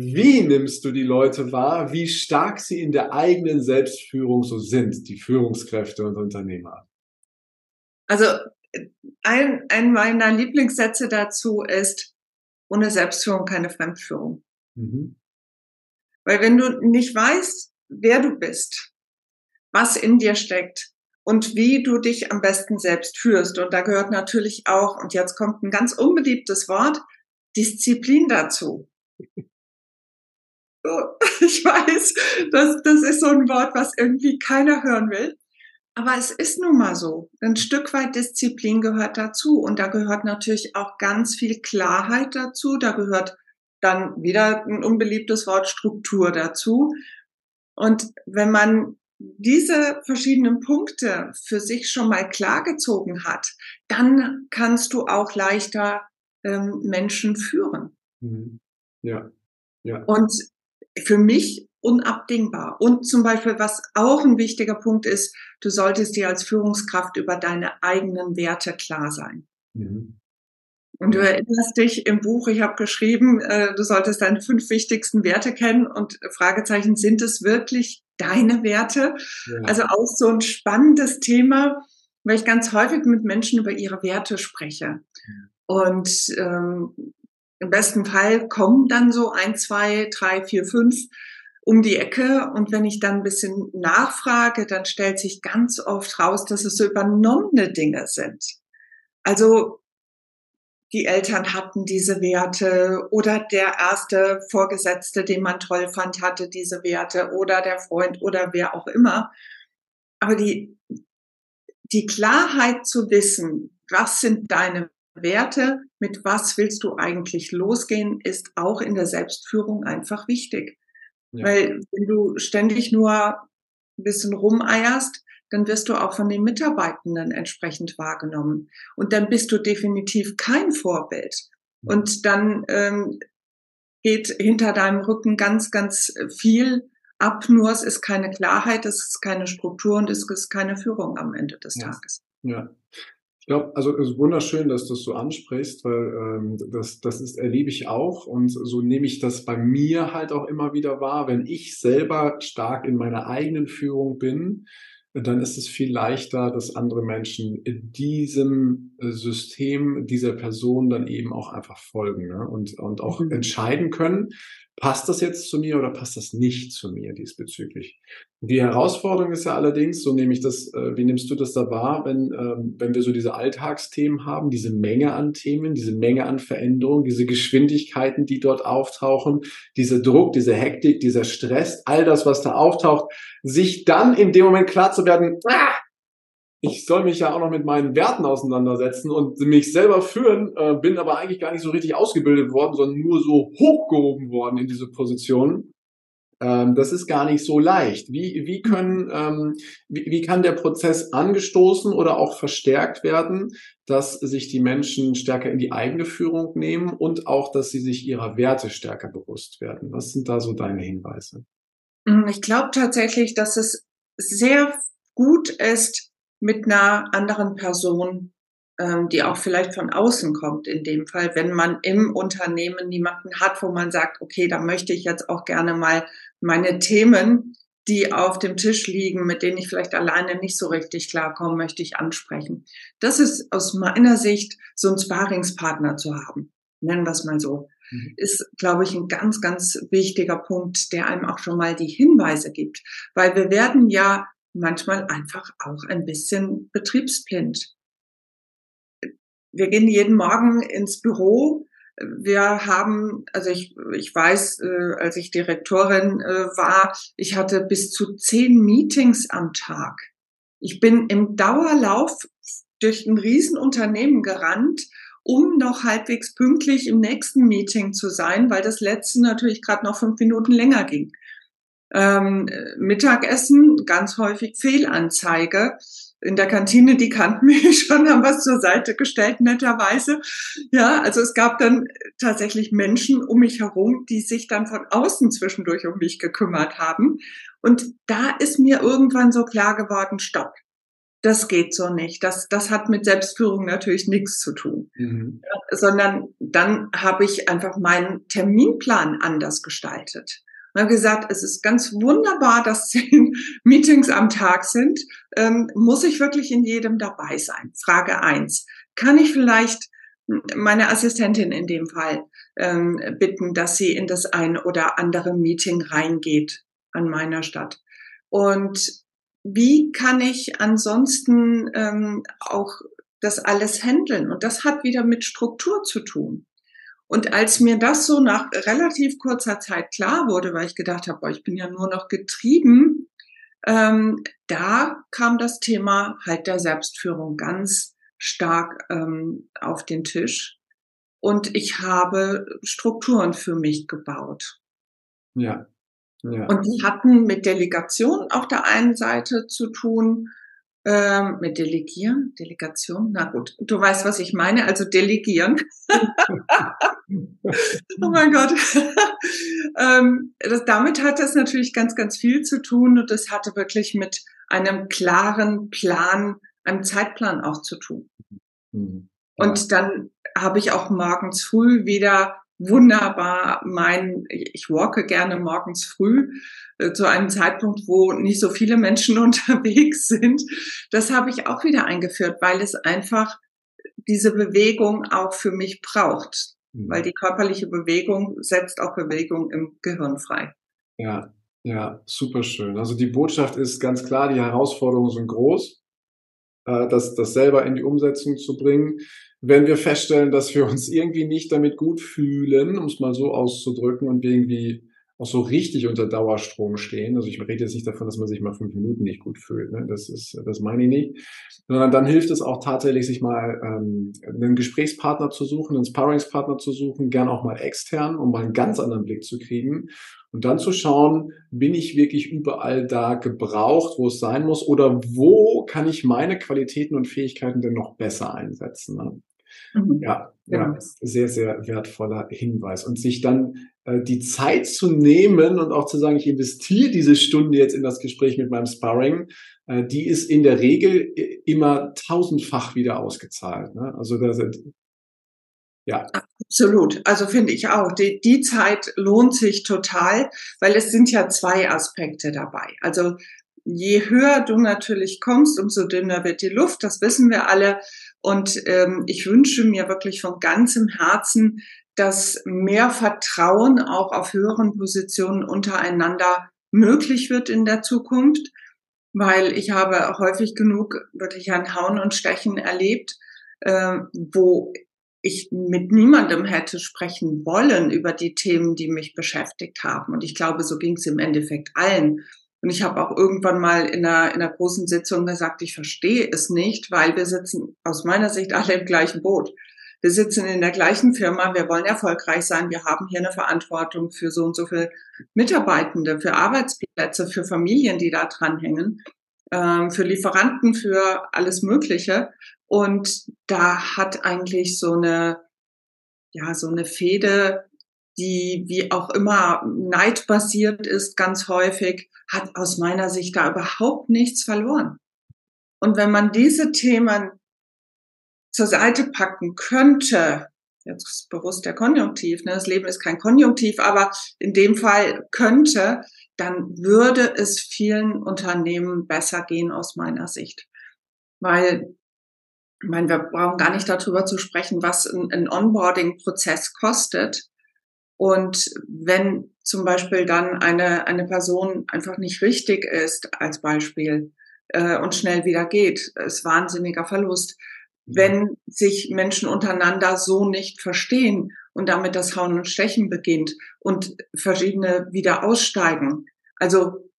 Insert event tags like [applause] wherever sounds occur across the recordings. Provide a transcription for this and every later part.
Wie nimmst du die Leute wahr, wie stark sie in der eigenen Selbstführung so sind, die Führungskräfte und Unternehmer? Also ein, ein meiner Lieblingssätze dazu ist, ohne Selbstführung keine Fremdführung. Mhm. Weil wenn du nicht weißt, wer du bist, was in dir steckt und wie du dich am besten selbst führst, und da gehört natürlich auch, und jetzt kommt ein ganz unbeliebtes Wort, Disziplin dazu. [laughs] Ich weiß, das, das ist so ein Wort, was irgendwie keiner hören will. Aber es ist nun mal so. Ein Stück weit Disziplin gehört dazu. Und da gehört natürlich auch ganz viel Klarheit dazu. Da gehört dann wieder ein unbeliebtes Wort Struktur dazu. Und wenn man diese verschiedenen Punkte für sich schon mal klargezogen hat, dann kannst du auch leichter ähm, Menschen führen. Mhm. Ja. ja. Und für mich unabdingbar. Und zum Beispiel, was auch ein wichtiger Punkt ist, du solltest dir als Führungskraft über deine eigenen Werte klar sein. Mhm. Und du erinnerst dich im Buch, ich habe geschrieben, äh, du solltest deine fünf wichtigsten Werte kennen und Fragezeichen, sind es wirklich deine Werte? Ja. Also auch so ein spannendes Thema, weil ich ganz häufig mit Menschen über ihre Werte spreche. Und ähm, im besten Fall kommen dann so ein, zwei, drei, vier, fünf um die Ecke und wenn ich dann ein bisschen nachfrage, dann stellt sich ganz oft raus, dass es so übernommene Dinge sind. Also die Eltern hatten diese Werte oder der erste Vorgesetzte, den man toll fand, hatte diese Werte oder der Freund oder wer auch immer. Aber die, die Klarheit zu wissen, was sind deine Werte, mit was willst du eigentlich losgehen, ist auch in der Selbstführung einfach wichtig. Ja. Weil wenn du ständig nur ein bisschen rumeierst, dann wirst du auch von den Mitarbeitenden entsprechend wahrgenommen. Und dann bist du definitiv kein Vorbild. Und dann ähm, geht hinter deinem Rücken ganz, ganz viel ab. Nur es ist keine Klarheit, es ist keine Struktur und es ist keine Führung am Ende des ja. Tages. Ja. Glaube, also es ist wunderschön, dass du es so ansprichst, weil ähm, das, das ist, erlebe ich auch und so nehme ich das bei mir halt auch immer wieder wahr, wenn ich selber stark in meiner eigenen Führung bin, dann ist es viel leichter, dass andere Menschen in diesem äh, System dieser Person dann eben auch einfach folgen ne? und, und auch mhm. entscheiden können, passt das jetzt zu mir oder passt das nicht zu mir diesbezüglich. Die Herausforderung ist ja allerdings, so nehme ich das, äh, wie nimmst du das da wahr, wenn, ähm, wenn wir so diese Alltagsthemen haben, diese Menge an Themen, diese Menge an Veränderungen, diese Geschwindigkeiten, die dort auftauchen, dieser Druck, diese Hektik, dieser Stress, all das, was da auftaucht, sich dann in dem Moment klar zu werden, ah, ich soll mich ja auch noch mit meinen Werten auseinandersetzen und mich selber führen, äh, bin aber eigentlich gar nicht so richtig ausgebildet worden, sondern nur so hochgehoben worden in diese Position. Ähm, das ist gar nicht so leicht. Wie, wie können, ähm, wie, wie kann der Prozess angestoßen oder auch verstärkt werden, dass sich die Menschen stärker in die eigene Führung nehmen und auch, dass sie sich ihrer Werte stärker bewusst werden? Was sind da so deine Hinweise? Ich glaube tatsächlich, dass es sehr gut ist, mit einer anderen Person, ähm, die auch vielleicht von außen kommt in dem Fall, wenn man im Unternehmen niemanden hat, wo man sagt, okay, da möchte ich jetzt auch gerne mal meine Themen, die auf dem Tisch liegen, mit denen ich vielleicht alleine nicht so richtig klarkomme, möchte ich ansprechen. Das ist aus meiner Sicht so ein Sparingspartner zu haben. Nennen wir es mal so. Mhm. Ist, glaube ich, ein ganz, ganz wichtiger Punkt, der einem auch schon mal die Hinweise gibt. Weil wir werden ja manchmal einfach auch ein bisschen betriebsblind. Wir gehen jeden Morgen ins Büro. Wir haben, also ich, ich weiß, äh, als ich Direktorin äh, war, ich hatte bis zu zehn Meetings am Tag. Ich bin im Dauerlauf durch ein Riesenunternehmen gerannt, um noch halbwegs pünktlich im nächsten Meeting zu sein, weil das letzte natürlich gerade noch fünf Minuten länger ging. Ähm, Mittagessen, ganz häufig Fehlanzeige. In der Kantine, die kannten [laughs] mich schon, haben was zur Seite gestellt, netterweise. Ja, also es gab dann tatsächlich Menschen um mich herum, die sich dann von außen zwischendurch um mich gekümmert haben. Und da ist mir irgendwann so klar geworden, stopp. das geht so nicht. Das, das hat mit Selbstführung natürlich nichts zu tun. Mhm. Sondern dann habe ich einfach meinen Terminplan anders gestaltet. Und habe gesagt, es ist ganz wunderbar, dass [laughs] zehn Meetings am Tag sind. Ähm, muss ich wirklich in jedem dabei sein? Frage eins. Kann ich vielleicht meine Assistentin in dem Fall ähm, bitten, dass sie in das ein oder andere Meeting reingeht an meiner Stadt? Und wie kann ich ansonsten ähm, auch das alles handeln? Und das hat wieder mit Struktur zu tun. Und als mir das so nach relativ kurzer Zeit klar wurde, weil ich gedacht habe, boah, ich bin ja nur noch getrieben, ähm, da kam das Thema halt der Selbstführung ganz stark ähm, auf den Tisch. Und ich habe Strukturen für mich gebaut. Ja. Ja. Und die hatten mit Delegation auf der einen Seite zu tun, ähm, mit Delegieren, Delegation, na gut, du weißt, was ich meine, also delegieren. [laughs] oh mein Gott. ähm, das, damit hat es natürlich ganz, ganz viel zu tun und es hatte wirklich mit einem klaren Plan, einem Zeitplan auch zu tun. Mhm. Und dann habe ich auch morgens früh wieder wunderbar mein, ich walke gerne morgens früh zu einem Zeitpunkt, wo nicht so viele Menschen [laughs] unterwegs sind. Das habe ich auch wieder eingeführt, weil es einfach diese Bewegung auch für mich braucht. Mhm. Weil die körperliche Bewegung setzt auch Bewegung im Gehirn frei. Ja, ja, super schön. Also die Botschaft ist ganz klar, die Herausforderungen sind groß, äh, das, das selber in die Umsetzung zu bringen wenn wir feststellen, dass wir uns irgendwie nicht damit gut fühlen, um es mal so auszudrücken, und wir irgendwie auch so richtig unter Dauerstrom stehen. Also ich rede jetzt nicht davon, dass man sich mal fünf Minuten nicht gut fühlt. Ne? Das ist, das meine ich nicht. Sondern dann hilft es auch tatsächlich, sich mal ähm, einen Gesprächspartner zu suchen, einen Sparringspartner zu suchen, gern auch mal extern, um mal einen ganz anderen Blick zu kriegen. Und dann zu schauen, bin ich wirklich überall da gebraucht, wo es sein muss, oder wo kann ich meine Qualitäten und Fähigkeiten denn noch besser einsetzen? Ne? Mhm. Ja, ja, genau. sehr, sehr wertvoller Hinweis. Und sich dann äh, die Zeit zu nehmen und auch zu sagen, ich investiere diese Stunde jetzt in das Gespräch mit meinem Sparring, äh, die ist in der Regel äh, immer tausendfach wieder ausgezahlt. Ne? Also da sind, ja. Absolut. Also finde ich auch. Die, die Zeit lohnt sich total, weil es sind ja zwei Aspekte dabei. Also je höher du natürlich kommst, umso dünner wird die Luft. Das wissen wir alle. Und ähm, ich wünsche mir wirklich von ganzem Herzen, dass mehr Vertrauen auch auf höheren Positionen untereinander möglich wird in der Zukunft, weil ich habe häufig genug wirklich ein Hauen und Stechen erlebt, äh, wo ich mit niemandem hätte sprechen wollen über die Themen, die mich beschäftigt haben. Und ich glaube, so ging es im Endeffekt allen. Und ich habe auch irgendwann mal in einer, in einer großen Sitzung gesagt, ich verstehe es nicht, weil wir sitzen aus meiner Sicht alle im gleichen Boot. Wir sitzen in der gleichen Firma, wir wollen erfolgreich sein, wir haben hier eine Verantwortung für so und so viele Mitarbeitende, für Arbeitsplätze, für Familien, die da dranhängen, ähm, für Lieferanten, für alles Mögliche. Und da hat eigentlich so eine, ja, so eine Fehde, die wie auch immer neidbasiert ist, ganz häufig, hat aus meiner Sicht da überhaupt nichts verloren. Und wenn man diese Themen zur Seite packen könnte, jetzt ist bewusst der Konjunktiv, ne? das Leben ist kein Konjunktiv, aber in dem Fall könnte, dann würde es vielen Unternehmen besser gehen aus meiner Sicht. Weil, ich meine, wir brauchen gar nicht darüber zu sprechen, was ein, ein Onboarding-Prozess kostet. Und wenn zum Beispiel dann eine, eine Person einfach nicht richtig ist, als Beispiel, äh, und schnell wieder geht, ist wahnsinniger Verlust. Wenn sich Menschen untereinander so nicht verstehen und damit das Hauen und Stechen beginnt und verschiedene wieder aussteigen. Also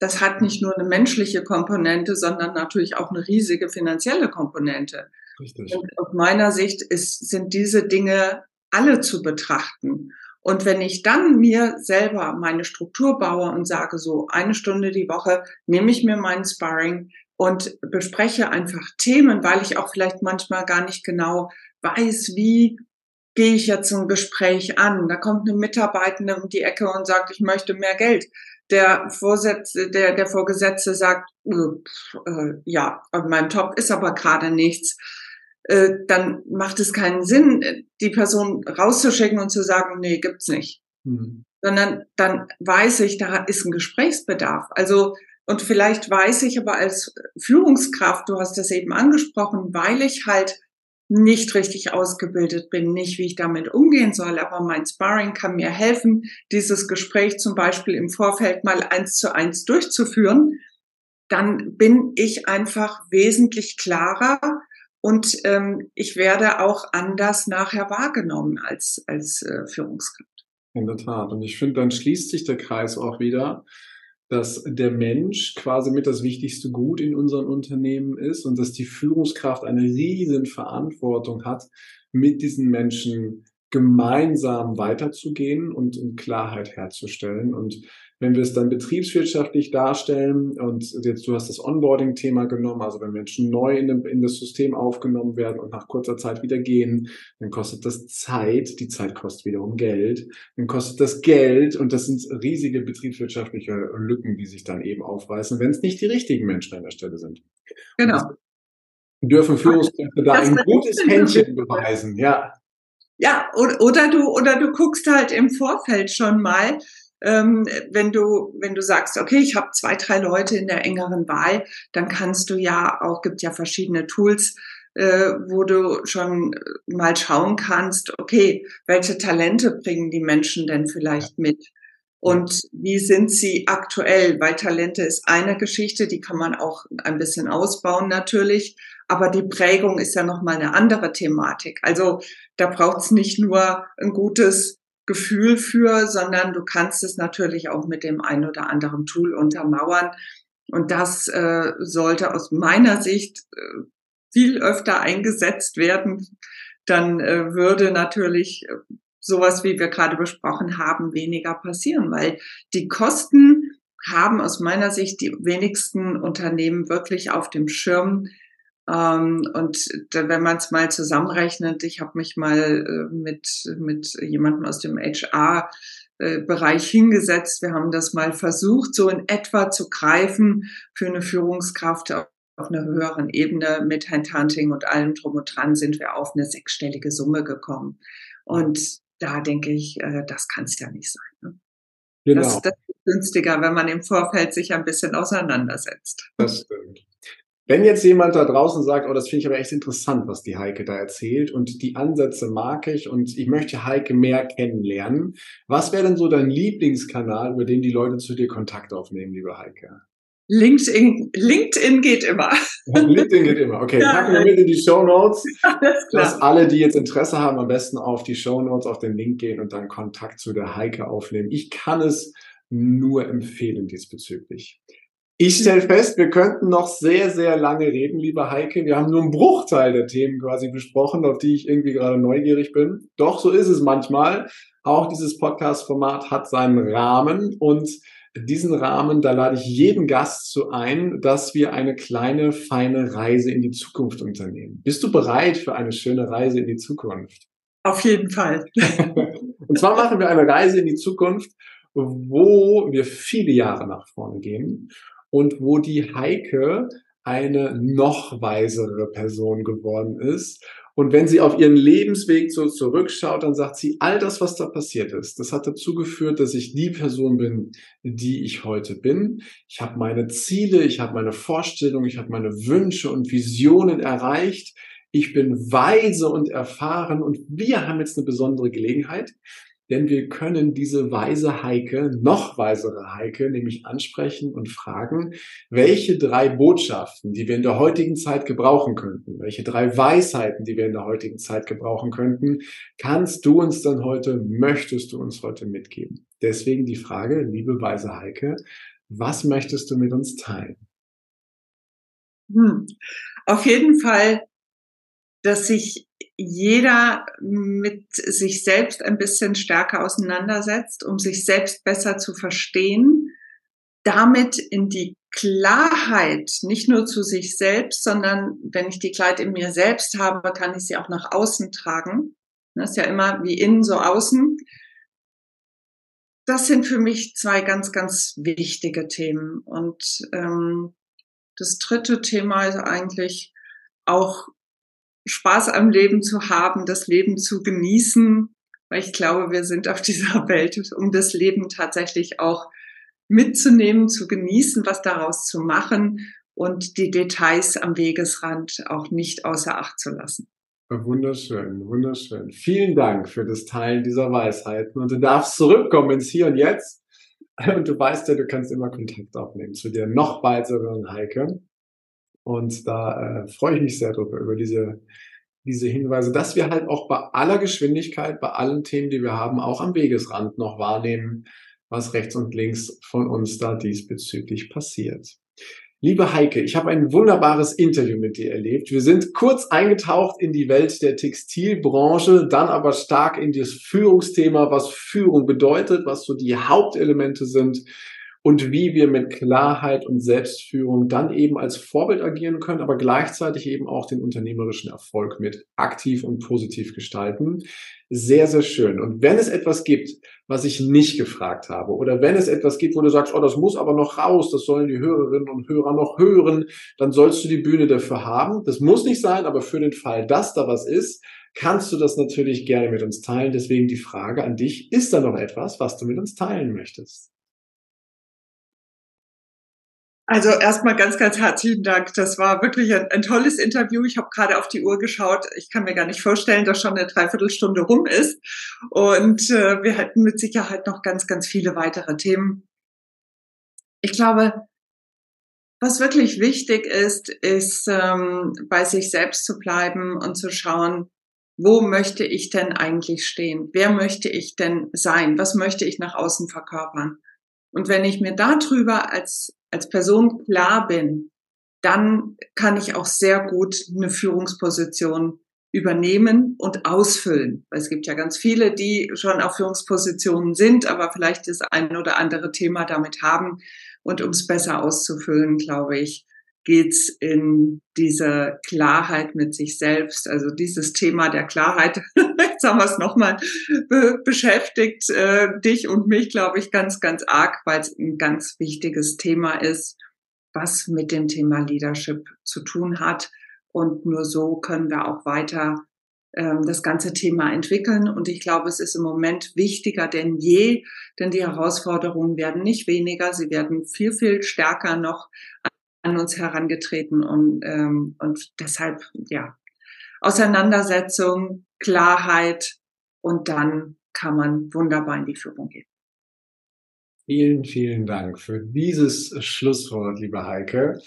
das hat nicht nur eine menschliche Komponente, sondern natürlich auch eine riesige finanzielle Komponente. Richtig. Und aus meiner Sicht ist, sind diese Dinge alle zu betrachten. Und wenn ich dann mir selber meine Struktur baue und sage, so eine Stunde die Woche nehme ich mir meinen Sparring und bespreche einfach Themen, weil ich auch vielleicht manchmal gar nicht genau weiß, wie gehe ich jetzt ein Gespräch an? Da kommt eine Mitarbeitende um die Ecke und sagt, ich möchte mehr Geld. Der, Vorsätze, der, der Vorgesetzte sagt, äh, ja, meinem Top ist aber gerade nichts. Äh, dann macht es keinen Sinn, die Person rauszuschicken und zu sagen, nee, gibt's nicht. Mhm. Sondern dann weiß ich, da ist ein Gesprächsbedarf. Also, und vielleicht weiß ich aber als Führungskraft, du hast das eben angesprochen, weil ich halt nicht richtig ausgebildet bin, nicht wie ich damit umgehen soll, aber mein Sparring kann mir helfen, dieses Gespräch zum Beispiel im Vorfeld mal eins zu eins durchzuführen, dann bin ich einfach wesentlich klarer und ähm, ich werde auch anders nachher wahrgenommen als, als äh, Führungskraft. In der Tat. Und ich finde, dann schließt sich der Kreis auch wieder dass der Mensch quasi mit das wichtigste Gut in unseren Unternehmen ist und dass die Führungskraft eine riesen Verantwortung hat, mit diesen Menschen gemeinsam weiterzugehen und Klarheit herzustellen. Und wenn wir es dann betriebswirtschaftlich darstellen und jetzt du hast das Onboarding-Thema genommen, also wenn Menschen neu in, dem, in das System aufgenommen werden und nach kurzer Zeit wieder gehen, dann kostet das Zeit, die Zeit kostet wiederum Geld, dann kostet das Geld und das sind riesige betriebswirtschaftliche Lücken, die sich dann eben aufreißen, wenn es nicht die richtigen Menschen an der Stelle sind. Genau. Dürfen Führungskräfte da ein gutes Händchen beweisen, ja. Ja, oder, oder du, oder du guckst halt im Vorfeld schon mal, ähm, wenn du wenn du sagst, okay, ich habe zwei drei Leute in der engeren Wahl, dann kannst du ja auch gibt ja verschiedene Tools, äh, wo du schon mal schauen kannst, okay, welche Talente bringen die Menschen denn vielleicht mit? Und wie sind sie aktuell? Weil Talente ist eine Geschichte, die kann man auch ein bisschen ausbauen natürlich, aber die Prägung ist ja nochmal eine andere Thematik. Also da braucht es nicht nur ein gutes Gefühl für, sondern du kannst es natürlich auch mit dem ein oder anderen Tool untermauern. Und das äh, sollte aus meiner Sicht äh, viel öfter eingesetzt werden. Dann äh, würde natürlich äh, sowas, wie wir gerade besprochen haben, weniger passieren, weil die Kosten haben aus meiner Sicht die wenigsten Unternehmen wirklich auf dem Schirm, ähm, und wenn man es mal zusammenrechnet, ich habe mich mal äh, mit, mit jemandem aus dem HR äh, Bereich hingesetzt. Wir haben das mal versucht, so in etwa zu greifen für eine Führungskraft auf einer höheren Ebene mit Handhunting und allem drum und dran sind wir auf eine sechsstellige Summe gekommen. Und da denke ich, äh, das kann es ja nicht sein. Ne? Genau. Das, das ist günstiger, wenn man im Vorfeld sich ein bisschen auseinandersetzt. Das stimmt. Wenn jetzt jemand da draußen sagt, oh, das finde ich aber echt interessant, was die Heike da erzählt und die Ansätze mag ich und ich möchte Heike mehr kennenlernen, was wäre denn so dein Lieblingskanal, über den die Leute zu dir Kontakt aufnehmen, liebe Heike? LinkedIn, LinkedIn geht immer. LinkedIn geht immer. Okay, packen wir mit in die Show Notes, [laughs] dass alle, die jetzt Interesse haben, am besten auf die Show Notes, auf den Link gehen und dann Kontakt zu der Heike aufnehmen. Ich kann es nur empfehlen diesbezüglich. Ich stelle fest, wir könnten noch sehr, sehr lange reden, liebe Heike. Wir haben nur einen Bruchteil der Themen quasi besprochen, auf die ich irgendwie gerade neugierig bin. Doch, so ist es manchmal. Auch dieses Podcast-Format hat seinen Rahmen und diesen Rahmen, da lade ich jeden Gast zu ein, dass wir eine kleine, feine Reise in die Zukunft unternehmen. Bist du bereit für eine schöne Reise in die Zukunft? Auf jeden Fall. [laughs] und zwar machen wir eine Reise in die Zukunft, wo wir viele Jahre nach vorne gehen und wo die Heike eine noch weisere Person geworden ist. Und wenn sie auf ihren Lebensweg so zurückschaut, dann sagt sie, all das, was da passiert ist, das hat dazu geführt, dass ich die Person bin, die ich heute bin. Ich habe meine Ziele, ich habe meine Vorstellungen, ich habe meine Wünsche und Visionen erreicht. Ich bin weise und erfahren und wir haben jetzt eine besondere Gelegenheit, denn wir können diese weise Heike, noch weisere Heike, nämlich ansprechen und fragen, welche drei Botschaften, die wir in der heutigen Zeit gebrauchen könnten, welche drei Weisheiten, die wir in der heutigen Zeit gebrauchen könnten, kannst du uns dann heute, möchtest du uns heute mitgeben? Deswegen die Frage, liebe weise Heike, was möchtest du mit uns teilen? Hm. Auf jeden Fall, dass sich jeder mit sich selbst ein bisschen stärker auseinandersetzt, um sich selbst besser zu verstehen, damit in die Klarheit, nicht nur zu sich selbst, sondern wenn ich die Klarheit in mir selbst habe, kann ich sie auch nach außen tragen. Das ist ja immer wie innen so außen. Das sind für mich zwei ganz, ganz wichtige Themen. Und ähm, das dritte Thema ist eigentlich auch Spaß am Leben zu haben, das Leben zu genießen, weil ich glaube, wir sind auf [laughs] dieser Welt, um das Leben tatsächlich auch mitzunehmen, zu genießen, was daraus zu machen und die Details am Wegesrand auch nicht außer Acht zu lassen. Wunderschön, wunderschön. Vielen Dank für das Teilen dieser Weisheiten. Und du darfst zurückkommen ins Hier und Jetzt. Und du weißt ja, du kannst immer Kontakt aufnehmen zu dir noch weiteren Heike. Und da äh, freue ich mich sehr drüber, über diese, diese Hinweise, dass wir halt auch bei aller Geschwindigkeit, bei allen Themen, die wir haben, auch am Wegesrand noch wahrnehmen, was rechts und links von uns da diesbezüglich passiert. Liebe Heike, ich habe ein wunderbares Interview mit dir erlebt. Wir sind kurz eingetaucht in die Welt der Textilbranche, dann aber stark in das Führungsthema, was Führung bedeutet, was so die Hauptelemente sind und wie wir mit Klarheit und Selbstführung dann eben als Vorbild agieren können, aber gleichzeitig eben auch den unternehmerischen Erfolg mit aktiv und positiv gestalten. Sehr, sehr schön. Und wenn es etwas gibt, was ich nicht gefragt habe, oder wenn es etwas gibt, wo du sagst, oh, das muss aber noch raus, das sollen die Hörerinnen und Hörer noch hören, dann sollst du die Bühne dafür haben. Das muss nicht sein, aber für den Fall, dass da was ist, kannst du das natürlich gerne mit uns teilen. Deswegen die Frage an dich, ist da noch etwas, was du mit uns teilen möchtest? Also erstmal ganz, ganz herzlichen Dank. Das war wirklich ein, ein tolles Interview. Ich habe gerade auf die Uhr geschaut. Ich kann mir gar nicht vorstellen, dass schon eine Dreiviertelstunde rum ist. Und äh, wir hätten mit Sicherheit noch ganz, ganz viele weitere Themen. Ich glaube, was wirklich wichtig ist, ist ähm, bei sich selbst zu bleiben und zu schauen, wo möchte ich denn eigentlich stehen? Wer möchte ich denn sein? Was möchte ich nach außen verkörpern? Und wenn ich mir darüber als als Person klar bin, dann kann ich auch sehr gut eine Führungsposition übernehmen und ausfüllen. Es gibt ja ganz viele, die schon auf Führungspositionen sind, aber vielleicht das ein oder andere Thema damit haben. Und um es besser auszufüllen, glaube ich, geht's in diese Klarheit mit sich selbst. Also dieses Thema der Klarheit, [laughs] jetzt haben wir es nochmal, be beschäftigt äh, dich und mich, glaube ich, ganz, ganz arg, weil es ein ganz wichtiges Thema ist, was mit dem Thema Leadership zu tun hat. Und nur so können wir auch weiter ähm, das ganze Thema entwickeln. Und ich glaube, es ist im Moment wichtiger denn je, denn die Herausforderungen werden nicht weniger, sie werden viel, viel stärker noch an uns herangetreten und, ähm, und deshalb, ja, Auseinandersetzung, Klarheit und dann kann man wunderbar in die Führung gehen. Vielen, vielen Dank für dieses Schlusswort, liebe Heike.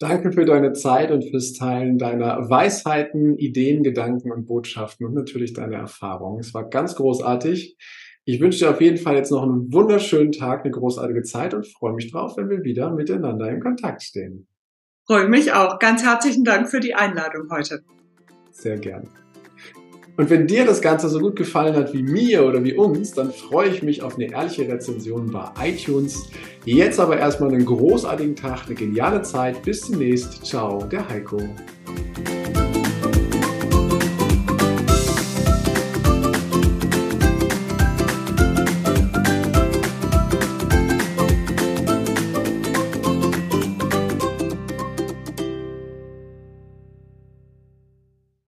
Danke für deine Zeit und fürs Teilen deiner Weisheiten, Ideen, Gedanken und Botschaften und natürlich deine Erfahrungen. Es war ganz großartig. Ich wünsche dir auf jeden Fall jetzt noch einen wunderschönen Tag, eine großartige Zeit und freue mich drauf, wenn wir wieder miteinander in Kontakt stehen. Freue mich auch. Ganz herzlichen Dank für die Einladung heute. Sehr gern. Und wenn dir das Ganze so gut gefallen hat wie mir oder wie uns, dann freue ich mich auf eine ehrliche Rezension bei iTunes. Jetzt aber erstmal einen großartigen Tag, eine geniale Zeit. Bis demnächst. Ciao, der Heiko.